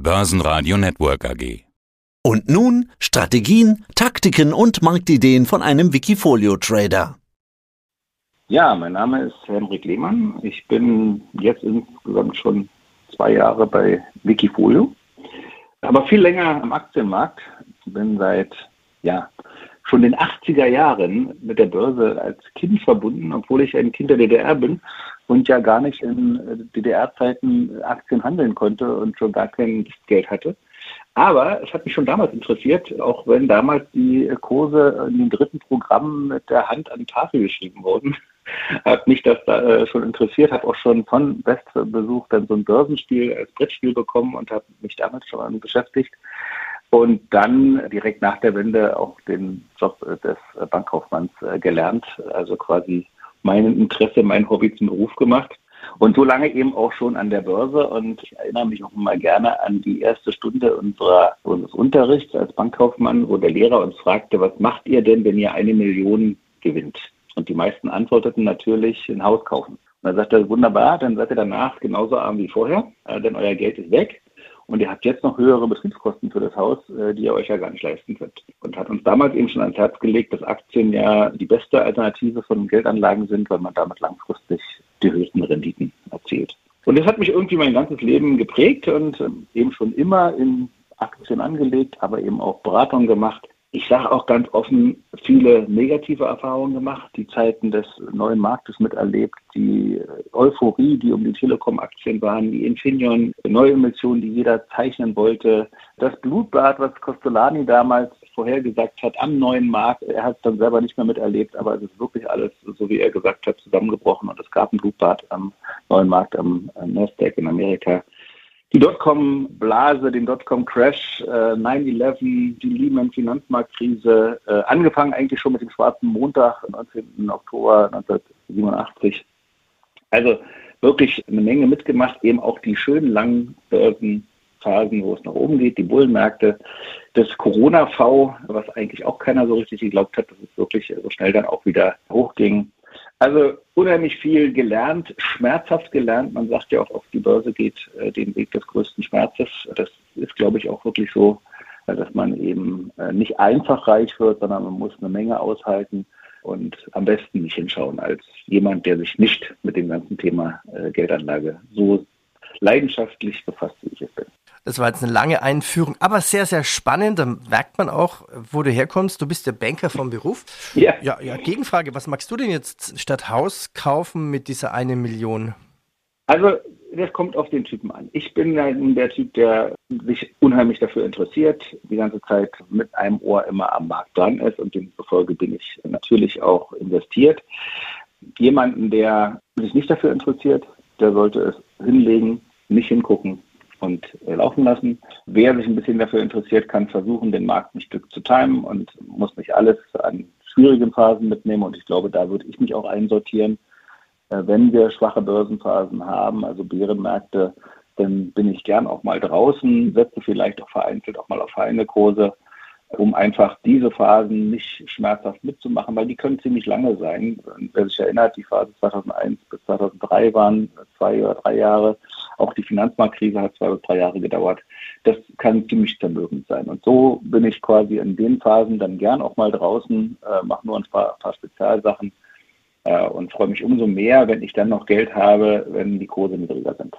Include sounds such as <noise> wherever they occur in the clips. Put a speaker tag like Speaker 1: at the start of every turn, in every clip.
Speaker 1: Börsenradio Network AG.
Speaker 2: Und nun Strategien, Taktiken und Marktideen von einem Wikifolio-Trader.
Speaker 3: Ja, mein Name ist Henrik Lehmann. Ich bin jetzt insgesamt schon zwei Jahre bei Wikifolio, aber viel länger am Aktienmarkt. Bin seit ja, schon den 80er Jahren mit der Börse als Kind verbunden, obwohl ich ein Kind der DDR bin und ja gar nicht in DDR-Zeiten Aktien handeln konnte und schon gar kein Geld hatte. Aber es hat mich schon damals interessiert, auch wenn damals die Kurse in den dritten Programmen mit der Hand an die Tafel geschrieben wurden. <laughs> Hat mich das da schon interessiert, habe auch schon von Westbesuch dann so ein Börsenspiel als Brettspiel bekommen und habe mich damit schon beschäftigt und dann direkt nach der Wende auch den Job des Bankkaufmanns äh, gelernt, also quasi mein Interesse, mein Hobby zum Beruf gemacht. Und so lange eben auch schon an der Börse. Und ich erinnere mich auch mal gerne an die erste Stunde unserer, unseres Unterrichts als Bankkaufmann, wo der Lehrer uns fragte, was macht ihr denn, wenn ihr eine Million gewinnt? Und die meisten antworteten natürlich, ein Haus kaufen. Und dann sagte er, wunderbar, dann seid ihr danach genauso arm wie vorher, äh, denn euer Geld ist weg. Und ihr habt jetzt noch höhere Betriebskosten für das Haus, äh, die ihr euch ja gar nicht leisten könnt. Und hat uns damals eben schon ans Herz gelegt, dass Aktien ja die beste Alternative von Geldanlagen sind, weil man damit langfristig die höchsten Renditen erzielt. Und das hat mich irgendwie mein ganzes Leben geprägt und ähm, eben schon immer in Aktien angelegt, aber eben auch Beratung gemacht ich sage auch ganz offen, viele negative Erfahrungen gemacht, die Zeiten des neuen Marktes miterlebt, die Euphorie, die um die Telekom-Aktien waren, die Infineon, neue Emissionen, die jeder zeichnen wollte, das Blutbad, was Costolani damals vorhergesagt hat am neuen Markt, er hat es dann selber nicht mehr miterlebt, aber es ist wirklich alles, so wie er gesagt hat, zusammengebrochen und es gab ein Blutbad am neuen Markt, am Nasdaq in Amerika die Dotcom-Blase, den Dotcom-Crash, äh, 9-11, die Lehman-Finanzmarktkrise, äh, angefangen eigentlich schon mit dem schwarzen Montag, 19. Oktober 1987. Also wirklich eine Menge mitgemacht, eben auch die schönen langen Börsenphasen, wo es nach oben geht, die Bullenmärkte, das Corona-V, was eigentlich auch keiner so richtig geglaubt hat, dass es wirklich so schnell dann auch wieder hochging. Also unheimlich viel gelernt, schmerzhaft gelernt. Man sagt ja auch, auf die Börse geht äh, den Weg des größten Schmerzes. Das ist, glaube ich, auch wirklich so, äh, dass man eben äh, nicht einfach reich wird, sondern man muss eine Menge aushalten und am besten nicht hinschauen als jemand, der sich nicht mit dem ganzen Thema äh, Geldanlage so leidenschaftlich befasst, wie ich es bin.
Speaker 4: Das war jetzt eine lange Einführung, aber sehr, sehr spannend. Da merkt man auch, wo du herkommst. Du bist der Banker vom Beruf. Ja. Ja, ja Gegenfrage. Was magst du denn jetzt statt Haus kaufen mit dieser eine Million?
Speaker 3: Also, das kommt auf den Typen an. Ich bin der Typ, der sich unheimlich dafür interessiert, die ganze Zeit mit einem Ohr immer am Markt dran ist und demzufolge bin ich natürlich auch investiert. Jemanden, der sich nicht dafür interessiert, der sollte es hinlegen, nicht hingucken, und äh, laufen lassen. Wer sich ein bisschen dafür interessiert, kann versuchen, den Markt ein Stück zu timen und muss nicht alles an schwierigen Phasen mitnehmen. Und ich glaube, da würde ich mich auch einsortieren. Äh, wenn wir schwache Börsenphasen haben, also Bärenmärkte, dann bin ich gern auch mal draußen, setze vielleicht auch vereinzelt auch mal auf feine Kurse um einfach diese Phasen nicht schmerzhaft mitzumachen, weil die können ziemlich lange sein. Wer sich erinnert, die Phase 2001 bis 2003 waren zwei oder drei Jahre. Auch die Finanzmarktkrise hat zwei oder drei Jahre gedauert. Das kann ziemlich zermürbend sein. Und so bin ich quasi in den Phasen dann gern auch mal draußen, äh, mache nur ein paar, paar Spezialsachen äh, und freue mich umso mehr, wenn ich dann noch Geld habe, wenn die Kurse niedriger sind.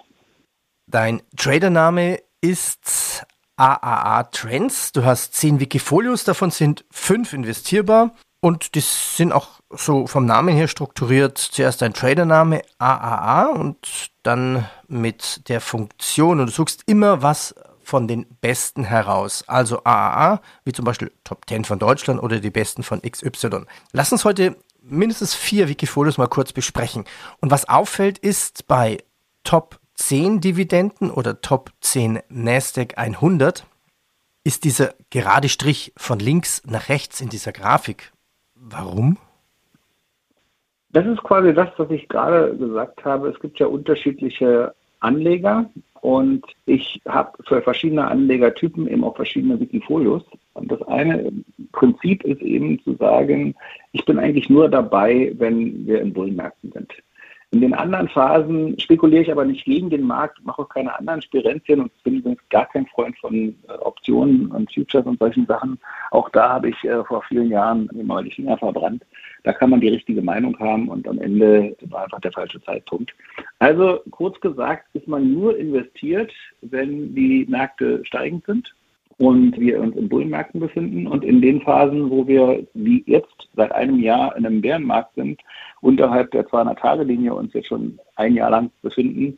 Speaker 4: Dein Tradername ist AAA Trends. Du hast zehn Wikifolios, davon sind fünf investierbar. Und die sind auch so vom Namen her strukturiert. Zuerst ein Tradername AAA und dann mit der Funktion. Und du suchst immer was von den Besten heraus. Also AAA, wie zum Beispiel Top 10 von Deutschland oder die Besten von XY. Lass uns heute mindestens vier Wikifolios mal kurz besprechen. Und was auffällt, ist bei Top 10 Dividenden oder Top 10 Nasdaq 100 ist dieser gerade Strich von links nach rechts in dieser Grafik. Warum?
Speaker 3: Das ist quasi das, was ich gerade gesagt habe. Es gibt ja unterschiedliche Anleger und ich habe für verschiedene Anlegertypen eben auch verschiedene Wikifolios. Und das eine Prinzip ist eben zu sagen, ich bin eigentlich nur dabei, wenn wir in Bullenmärkten sind. In den anderen Phasen spekuliere ich aber nicht gegen den Markt, mache auch keine anderen Spirenzien und bin übrigens gar kein Freund von äh, Optionen und Futures und solchen Sachen. Auch da habe ich äh, vor vielen Jahren mal die Finger verbrannt. Da kann man die richtige Meinung haben und am Ende war einfach der falsche Zeitpunkt. Also kurz gesagt, ist man nur investiert, wenn die Märkte steigend sind und wir uns in Bullenmärkten befinden. Und in den Phasen, wo wir wie jetzt seit einem Jahr in einem Bärenmarkt sind, unterhalb der 200-Tage-Linie uns jetzt schon ein Jahr lang befinden,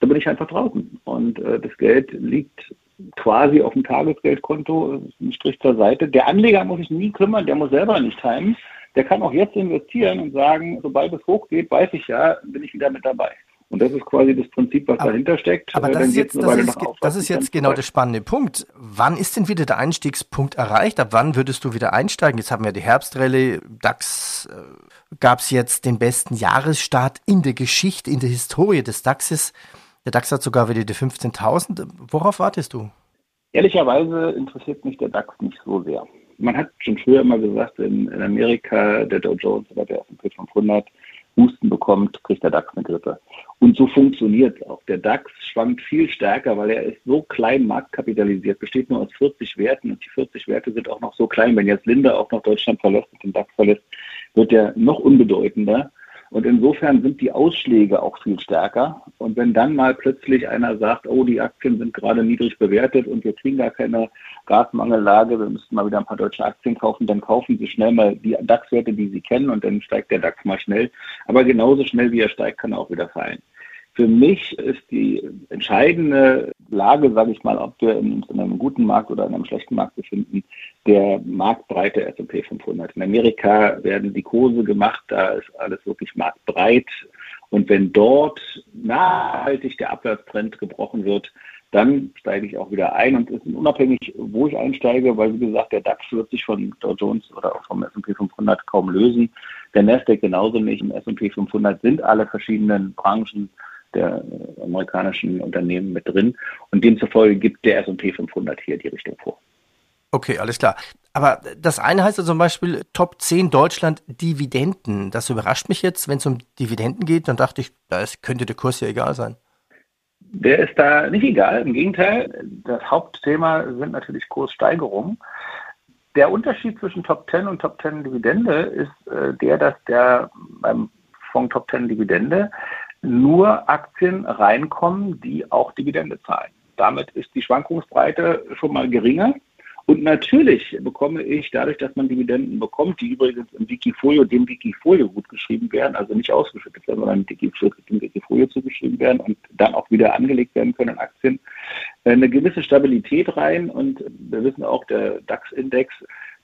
Speaker 3: da bin ich einfach draußen. Und äh, das Geld liegt quasi auf dem Tagesgeldkonto, ein Strich zur Seite. Der Anleger muss sich nie kümmern, der muss selber nicht timen. Der kann auch jetzt investieren und sagen, sobald es hochgeht, weiß ich ja, bin ich wieder mit dabei. Und das ist quasi das Prinzip, was aber, dahinter steckt.
Speaker 4: Aber das ist jetzt, das ist, das ist jetzt genau der spannende Punkt. Wann ist denn wieder der Einstiegspunkt erreicht? Ab wann würdest du wieder einsteigen? Jetzt haben wir die Herbstrallye, DAX äh, gab es jetzt den besten Jahresstart in der Geschichte, in der Historie des DAXes. Der DAX hat sogar wieder die 15.000. Worauf wartest du?
Speaker 3: Ehrlicherweise interessiert mich der DAX nicht so sehr. Man hat schon früher immer gesagt, in, in Amerika, der Dow Jones oder der S&P 500 Husten bekommt, kriegt der DAX eine Grippe. Und so funktioniert es auch. Der DAX schwankt viel stärker, weil er ist so klein marktkapitalisiert, besteht nur aus 40 Werten und die 40 Werte sind auch noch so klein. Wenn jetzt Linde auch noch Deutschland verlässt und den DAX verlässt, wird er noch unbedeutender. Und insofern sind die Ausschläge auch viel stärker. Und wenn dann mal plötzlich einer sagt, oh, die Aktien sind gerade niedrig bewertet und wir kriegen gar keine Gasmangellage, wir müssten mal wieder ein paar deutsche Aktien kaufen, dann kaufen Sie schnell mal die DAX-Werte, die Sie kennen und dann steigt der DAX mal schnell. Aber genauso schnell wie er steigt, kann er auch wieder fallen. Für mich ist die entscheidende Lage, sage ich mal, ob wir uns in einem guten Markt oder in einem schlechten Markt befinden, der marktbreite S&P 500. In Amerika werden die Kurse gemacht, da ist alles wirklich marktbreit. Und wenn dort nachhaltig der Abwärtstrend gebrochen wird, dann steige ich auch wieder ein und es ist unabhängig, wo ich einsteige, weil wie gesagt, der DAX wird sich von Dow Jones oder auch vom S&P 500 kaum lösen. Der Nasdaq genauso nicht. Im S&P 500 sind alle verschiedenen Branchen der amerikanischen Unternehmen mit drin. Und demzufolge gibt der S&P 500 hier die Richtung vor.
Speaker 4: Okay, alles klar. Aber das eine heißt ja zum Beispiel Top 10 Deutschland Dividenden. Das überrascht mich jetzt, wenn es um Dividenden geht. Dann dachte ich, da könnte der Kurs ja egal sein.
Speaker 3: Der ist da nicht egal. Im Gegenteil, das Hauptthema sind natürlich Kurssteigerungen. Der Unterschied zwischen Top 10 und Top 10 Dividende ist äh, der, dass der beim Fonds Top 10 Dividende nur Aktien reinkommen, die auch Dividende zahlen. Damit ist die Schwankungsbreite schon mal geringer. Und natürlich bekomme ich dadurch, dass man Dividenden bekommt, die übrigens im Wikifolio, dem Wikifolio gut geschrieben werden, also nicht ausgeschüttet werden, sondern dem Wikifolio zugeschrieben werden und dann auch wieder angelegt werden können in Aktien, eine gewisse Stabilität rein. Und wir wissen auch, der DAX-Index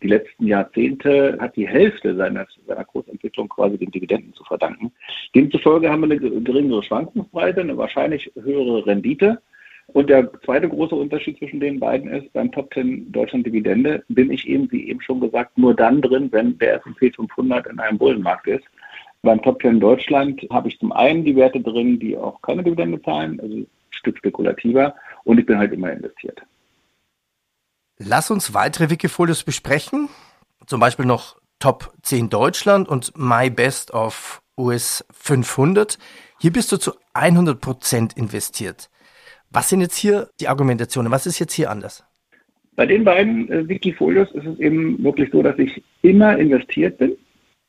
Speaker 3: die letzten Jahrzehnte hat die Hälfte seiner, seiner Kursentwicklung quasi den Dividenden zu verdanken. Demzufolge haben wir eine geringere Schwankungsbreite, eine wahrscheinlich höhere Rendite. Und der zweite große Unterschied zwischen den beiden ist, beim Top 10 Deutschland Dividende bin ich eben, wie eben schon gesagt, nur dann drin, wenn der S&P 500 in einem Bullenmarkt ist. Beim Top 10 Deutschland habe ich zum einen die Werte drin, die auch keine Dividende zahlen, also ein Stück spekulativer, und ich bin halt immer investiert.
Speaker 4: Lass uns weitere Wikifolios besprechen. Zum Beispiel noch Top 10 Deutschland und My Best of US 500. Hier bist du zu 100% investiert. Was sind jetzt hier die Argumentationen? Was ist jetzt hier anders?
Speaker 3: Bei den beiden äh, Wikifolios ist es eben wirklich so, dass ich immer investiert bin.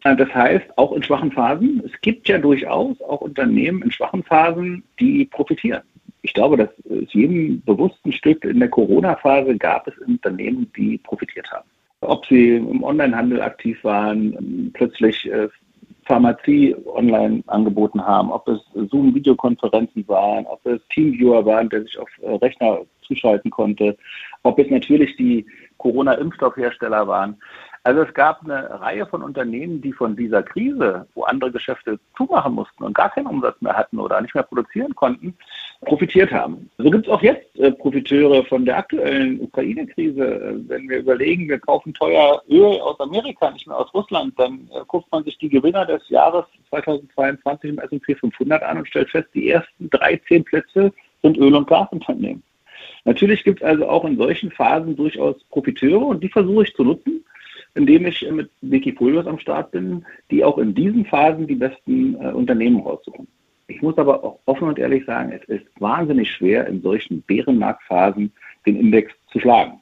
Speaker 3: Äh, das heißt, auch in schwachen Phasen. Es gibt ja durchaus auch Unternehmen in schwachen Phasen, die profitieren ich glaube, dass es jedem bewussten Stück in der Corona-Phase gab es Unternehmen, die profitiert haben. Ob sie im Onlinehandel aktiv waren, plötzlich äh, Pharmazie online angeboten haben, ob es Zoom-Videokonferenzen waren, ob es Teamviewer waren, der sich auf äh, Rechner zuschalten konnte, ob es natürlich die Corona-Impfstoffhersteller waren. Also es gab eine Reihe von Unternehmen, die von dieser Krise, wo andere Geschäfte zumachen mussten und gar keinen Umsatz mehr hatten oder nicht mehr produzieren konnten, profitiert haben. So gibt es auch jetzt äh, Profiteure von der aktuellen Ukraine-Krise. Äh, wenn wir überlegen, wir kaufen teuer Öl aus Amerika, nicht mehr aus Russland, dann äh, guckt man sich die Gewinner des Jahres 2022 im S&P 500 an und stellt fest, die ersten 13 Plätze sind Öl- und Gasunternehmen. Natürlich gibt es also auch in solchen Phasen durchaus Profiteure und die versuche ich zu nutzen indem ich mit Wikifolios am Start bin, die auch in diesen Phasen die besten äh, Unternehmen raussuchen. Ich muss aber auch offen und ehrlich sagen, es ist wahnsinnig schwer, in solchen Bärenmarktphasen den Index zu schlagen.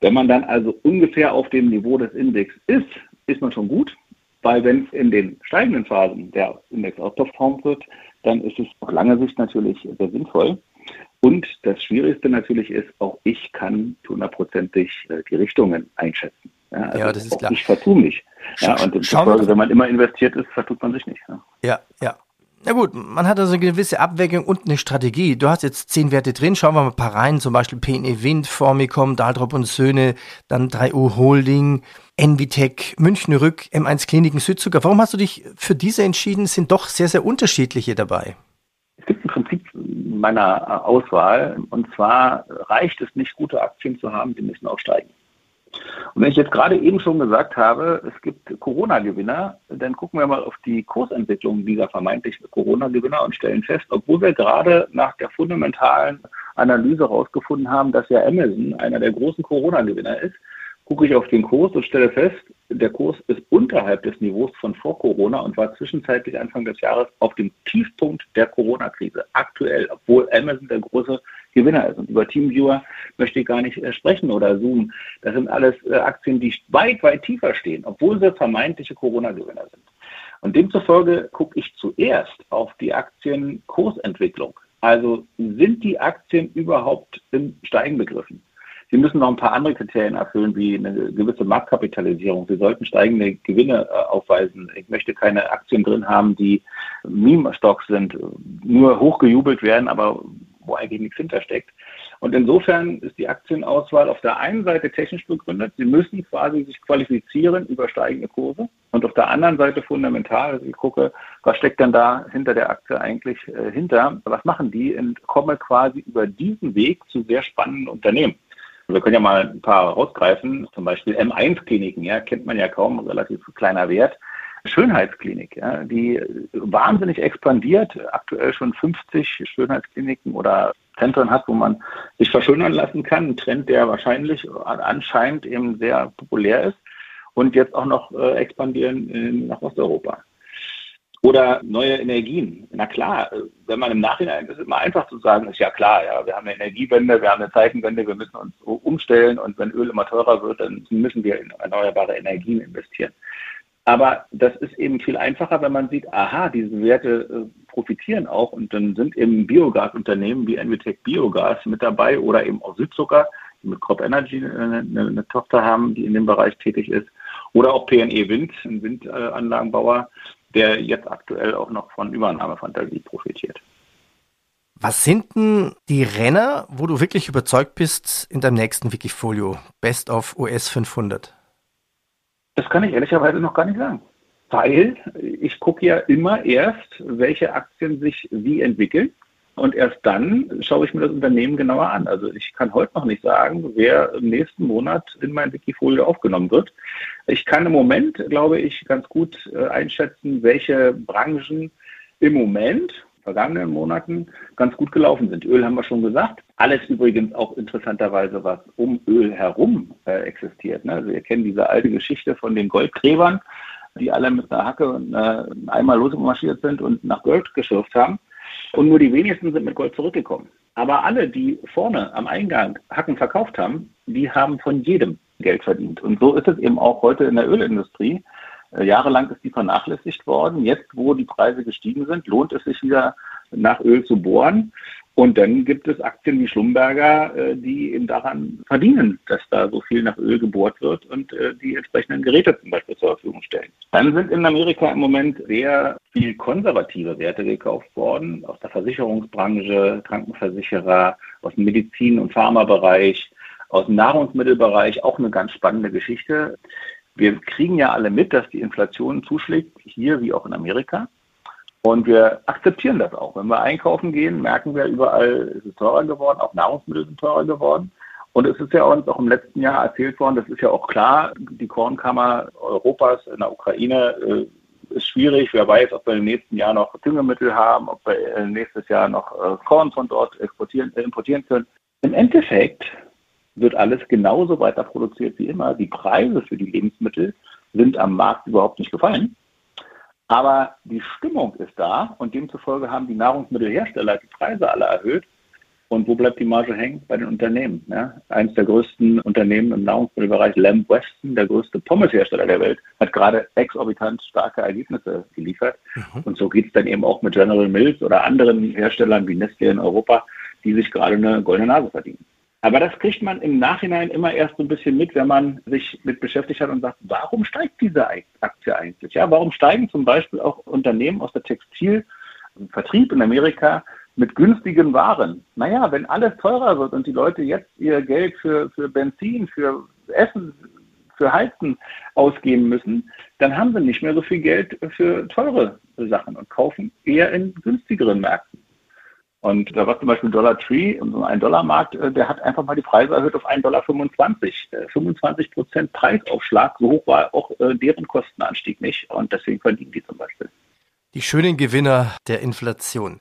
Speaker 3: Wenn man dann also ungefähr auf dem Niveau des Index ist, ist man schon gut, weil wenn es in den steigenden Phasen der Index outperformt wird, dann ist es auf lange Sicht natürlich sehr sinnvoll. Und das Schwierigste natürlich ist, auch ich kann hundertprozentig äh, die Richtungen einschätzen.
Speaker 4: Ja, also ja das ist klar.
Speaker 3: Ich vertue mich. Ja, und Folge, wenn man immer investiert ist, vertut man sich nicht.
Speaker 4: Ja, ja. ja. Na gut, man hat also eine gewisse Abwägung und eine Strategie. Du hast jetzt zehn Werte drin, schauen wir mal ein paar rein, zum Beispiel PNE Wind, Formicom, Daltrop und Söhne, dann 3U Holding, Envitec, München Rück, M1 Kliniken Südzucker. Warum hast du dich für diese entschieden? Es sind doch sehr, sehr unterschiedliche dabei.
Speaker 3: Es gibt im Prinzip meiner Auswahl, und zwar reicht es nicht, gute Aktien zu haben, die müssen auch steigen. Und wenn ich jetzt gerade eben schon gesagt habe, es gibt Corona-Gewinner, dann gucken wir mal auf die Kursentwicklung dieser vermeintlichen Corona-Gewinner und stellen fest, obwohl wir gerade nach der fundamentalen Analyse herausgefunden haben, dass ja Amazon einer der großen Corona-Gewinner ist, gucke ich auf den Kurs und stelle fest, der Kurs ist unterhalb des Niveaus von vor Corona und war zwischenzeitlich Anfang des Jahres auf dem Tiefpunkt der Corona-Krise. Aktuell, obwohl Amazon der große Gewinner ist. Und über Teamviewer möchte ich gar nicht äh, sprechen oder Zoom. Das sind alles äh, Aktien, die weit, weit tiefer stehen, obwohl sie vermeintliche Corona-Gewinner sind. Und demzufolge gucke ich zuerst auf die Aktienkursentwicklung. Also sind die Aktien überhaupt im Steigen begriffen? Sie müssen noch ein paar andere Kriterien erfüllen, wie eine gewisse Marktkapitalisierung. Sie sollten steigende Gewinne äh, aufweisen. Ich möchte keine Aktien drin haben, die Meme-Stocks sind, nur hochgejubelt werden, aber wo eigentlich nichts hintersteckt. Und insofern ist die Aktienauswahl auf der einen Seite technisch begründet. Sie müssen quasi sich qualifizieren über steigende Kurse. Und auf der anderen Seite fundamental, also ich gucke, was steckt denn da hinter der Aktie eigentlich äh, hinter? Was machen die? Und komme quasi über diesen Weg zu sehr spannenden Unternehmen. Wir können ja mal ein paar rausgreifen, zum Beispiel M1-Kliniken, ja, kennt man ja kaum, relativ kleiner Wert. Schönheitsklinik, ja, die wahnsinnig expandiert, aktuell schon 50 Schönheitskliniken oder Zentren hat, wo man sich verschönern lassen kann. Ein Trend, der wahrscheinlich anscheinend eben sehr populär ist und jetzt auch noch äh, expandieren in, nach Osteuropa. Oder neue Energien. Na klar, wenn man im Nachhinein, ist immer einfach zu sagen, ist ja klar, ja, wir haben eine Energiewende, wir haben eine Zeitenwende, wir müssen uns umstellen und wenn Öl immer teurer wird, dann müssen wir in erneuerbare Energien investieren. Aber das ist eben viel einfacher, wenn man sieht, aha, diese Werte äh, profitieren auch und dann sind eben Biogasunternehmen wie Envitec Biogas mit dabei oder eben auch Südzucker, die mit Crop Energy eine, eine, Tochter haben, die in dem Bereich tätig ist. Oder auch PNE Wind, ein Windanlagenbauer, der jetzt aktuell auch noch von Übernahmefantasie profitiert.
Speaker 4: Was sind denn die Renner, wo du wirklich überzeugt bist in deinem nächsten Wikifolio? Best of US 500?
Speaker 3: Das kann ich ehrlicherweise noch gar nicht sagen. Weil ich gucke ja immer erst, welche Aktien sich wie entwickeln. Und erst dann schaue ich mir das Unternehmen genauer an. Also ich kann heute noch nicht sagen, wer im nächsten Monat in mein Wikifolio aufgenommen wird. Ich kann im Moment, glaube ich, ganz gut äh, einschätzen, welche Branchen im Moment vergangenen Monaten ganz gut gelaufen sind. Öl haben wir schon gesagt. Alles übrigens auch interessanterweise, was um Öl herum äh, existiert. Ne? Also wir kennen diese alte Geschichte von den Goldgräbern, die alle mit einer Hacke und äh, einmal losmarschiert sind und nach Gold geschürft haben. Und nur die wenigsten sind mit Gold zurückgekommen. Aber alle, die vorne am Eingang Hacken verkauft haben, die haben von jedem Geld verdient. Und so ist es eben auch heute in der Ölindustrie. Äh, jahrelang ist die vernachlässigt worden. Jetzt, wo die Preise gestiegen sind, lohnt es sich wieder nach Öl zu bohren. Und dann gibt es Aktien wie Schlumberger, äh, die eben daran verdienen, dass da so viel nach Öl gebohrt wird und äh, die entsprechenden Geräte zum Beispiel zur Verfügung stellen. Dann sind in Amerika im Moment sehr viel konservative Werte gekauft worden, aus der Versicherungsbranche, Krankenversicherer, aus dem Medizin- und Pharmabereich, aus dem Nahrungsmittelbereich, auch eine ganz spannende Geschichte. Wir kriegen ja alle mit, dass die Inflation zuschlägt, hier wie auch in Amerika. Und wir akzeptieren das auch. Wenn wir einkaufen gehen, merken wir überall, es ist teurer geworden, auch Nahrungsmittel sind teurer geworden. Und es ist ja uns auch im letzten Jahr erzählt worden, das ist ja auch klar, die Kornkammer Europas in der Ukraine äh, ist schwierig. Wer weiß, ob wir im nächsten Jahr noch Düngemittel haben, ob wir äh, nächstes Jahr noch äh, Korn von dort exportieren, importieren können. Im Endeffekt wird alles genauso weiter produziert wie immer. Die Preise für die Lebensmittel sind am Markt überhaupt nicht gefallen. Aber die Stimmung ist da und demzufolge haben die Nahrungsmittelhersteller die Preise alle erhöht. Und wo bleibt die Marge hängen? Bei den Unternehmen. Ja? Eines der größten Unternehmen im Nahrungsmittelbereich, Lamb Weston, der größte Pommeshersteller der Welt, hat gerade exorbitant starke Ergebnisse geliefert. Mhm. Und so geht es dann eben auch mit General Mills oder anderen Herstellern wie Nestle in Europa, die sich gerade eine goldene Nase verdienen. Aber das kriegt man im Nachhinein immer erst so ein bisschen mit, wenn man sich mit beschäftigt hat und sagt, warum steigt diese Aktie eigentlich? Ja, warum steigen zum Beispiel auch Unternehmen aus der Textilvertrieb in Amerika mit günstigen Waren? Naja, wenn alles teurer wird und die Leute jetzt ihr Geld für, für Benzin, für Essen, für Heizen ausgeben müssen, dann haben sie nicht mehr so viel Geld für teure Sachen und kaufen eher in günstigeren Märkten. Und da war zum Beispiel Dollar Tree, so ein Dollarmarkt, äh, der hat einfach mal die Preise erhöht auf 1,25 Dollar. 25 äh, Prozent Preisaufschlag, so hoch war auch äh, deren Kostenanstieg nicht. Und deswegen verdienen die zum Beispiel.
Speaker 4: Die schönen Gewinner der Inflation.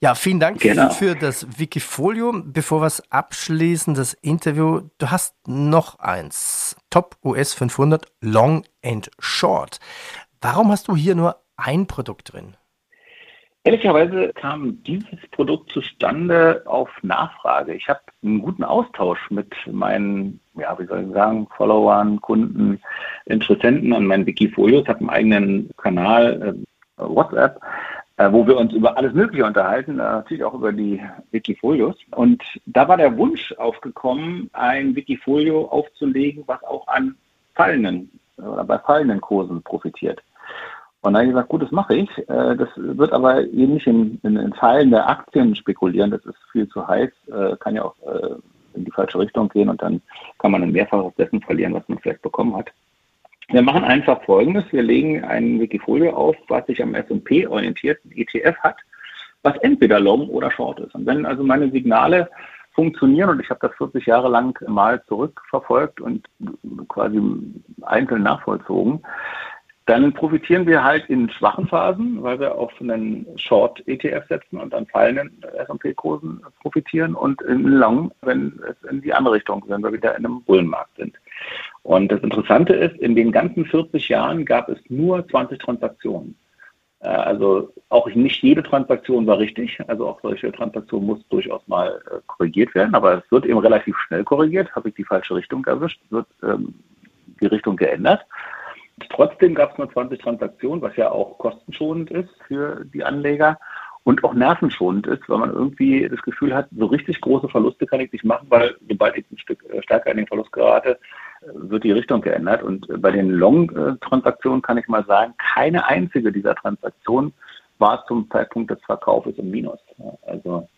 Speaker 4: Ja, vielen Dank genau. für das Wikifolio. Bevor wir es abschließen, das Interview, du hast noch eins. Top US 500 Long and Short. Warum hast du hier nur ein Produkt drin?
Speaker 3: Ehrlicherweise kam dieses Produkt zustande auf Nachfrage. Ich habe einen guten Austausch mit meinen, ja, wie soll ich sagen, Followern, Kunden, Interessenten an meinen Wikifolios. Ich habe einen eigenen Kanal äh, WhatsApp, äh, wo wir uns über alles Mögliche unterhalten, äh, natürlich auch über die Wikifolios. Und da war der Wunsch aufgekommen, ein Wikifolio aufzulegen, was auch an fallenden oder bei fallenden Kursen profitiert. Und dann habe ich gesagt, gut, das mache ich. Äh, das wird aber eben nicht in, in, in Zahlen der Aktien spekulieren. Das ist viel zu heiß, äh, kann ja auch äh, in die falsche Richtung gehen und dann kann man ein Mehrfaches dessen verlieren, was man vielleicht bekommen hat. Wir machen einfach Folgendes. Wir legen ein Wikifolio auf, was sich am S&P orientierten ETF hat, was entweder Long oder Short ist. Und wenn also meine Signale funktionieren und ich habe das 40 Jahre lang mal zurückverfolgt und quasi einzeln nachvollzogen, dann profitieren wir halt in schwachen Phasen, weil wir auf einen Short-ETF setzen und an fallenden S&P-Kursen profitieren und in Long, wenn es in die andere Richtung, wenn wir wieder in einem Bullenmarkt sind. Und das Interessante ist, in den ganzen 40 Jahren gab es nur 20 Transaktionen. Äh, also auch nicht jede Transaktion war richtig. Also auch solche Transaktionen muss durchaus mal äh, korrigiert werden. Aber es wird eben relativ schnell korrigiert. Habe ich die falsche Richtung erwischt, wird ähm, die Richtung geändert. Trotzdem gab es nur 20 Transaktionen, was ja auch kostenschonend ist für die Anleger und auch nervenschonend ist, weil man irgendwie das Gefühl hat, so richtig große Verluste kann ich nicht machen, weil sobald ich ein Stück äh, stärker in den Verlust gerate, wird die Richtung geändert. Und äh, bei den Long-Transaktionen kann ich mal sagen, keine einzige dieser Transaktionen war zum Zeitpunkt des Verkaufs im Minus. Also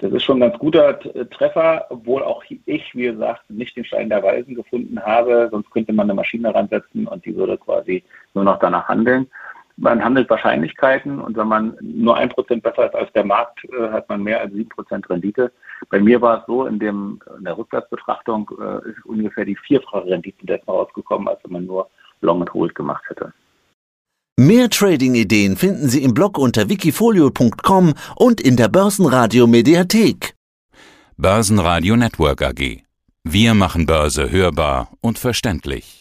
Speaker 3: das ist schon ein ganz guter Treffer, obwohl auch ich, wie gesagt, nicht den Stein der Weisen gefunden habe. Sonst könnte man eine Maschine ransetzen und die würde quasi nur noch danach handeln. Man handelt Wahrscheinlichkeiten und wenn man nur ein Prozent besser ist als der Markt, äh, hat man mehr als sieben Prozent Rendite. Bei mir war es so, in, dem, in der Rückwärtsbetrachtung äh, ist ungefähr die vierfache Rendite dessen rausgekommen, als wenn man nur Long and Hold gemacht hätte.
Speaker 2: Mehr Trading-Ideen finden Sie im Blog unter wikifolio.com und in der Börsenradio Mediathek.
Speaker 1: Börsenradio Network AG. Wir machen Börse hörbar und verständlich.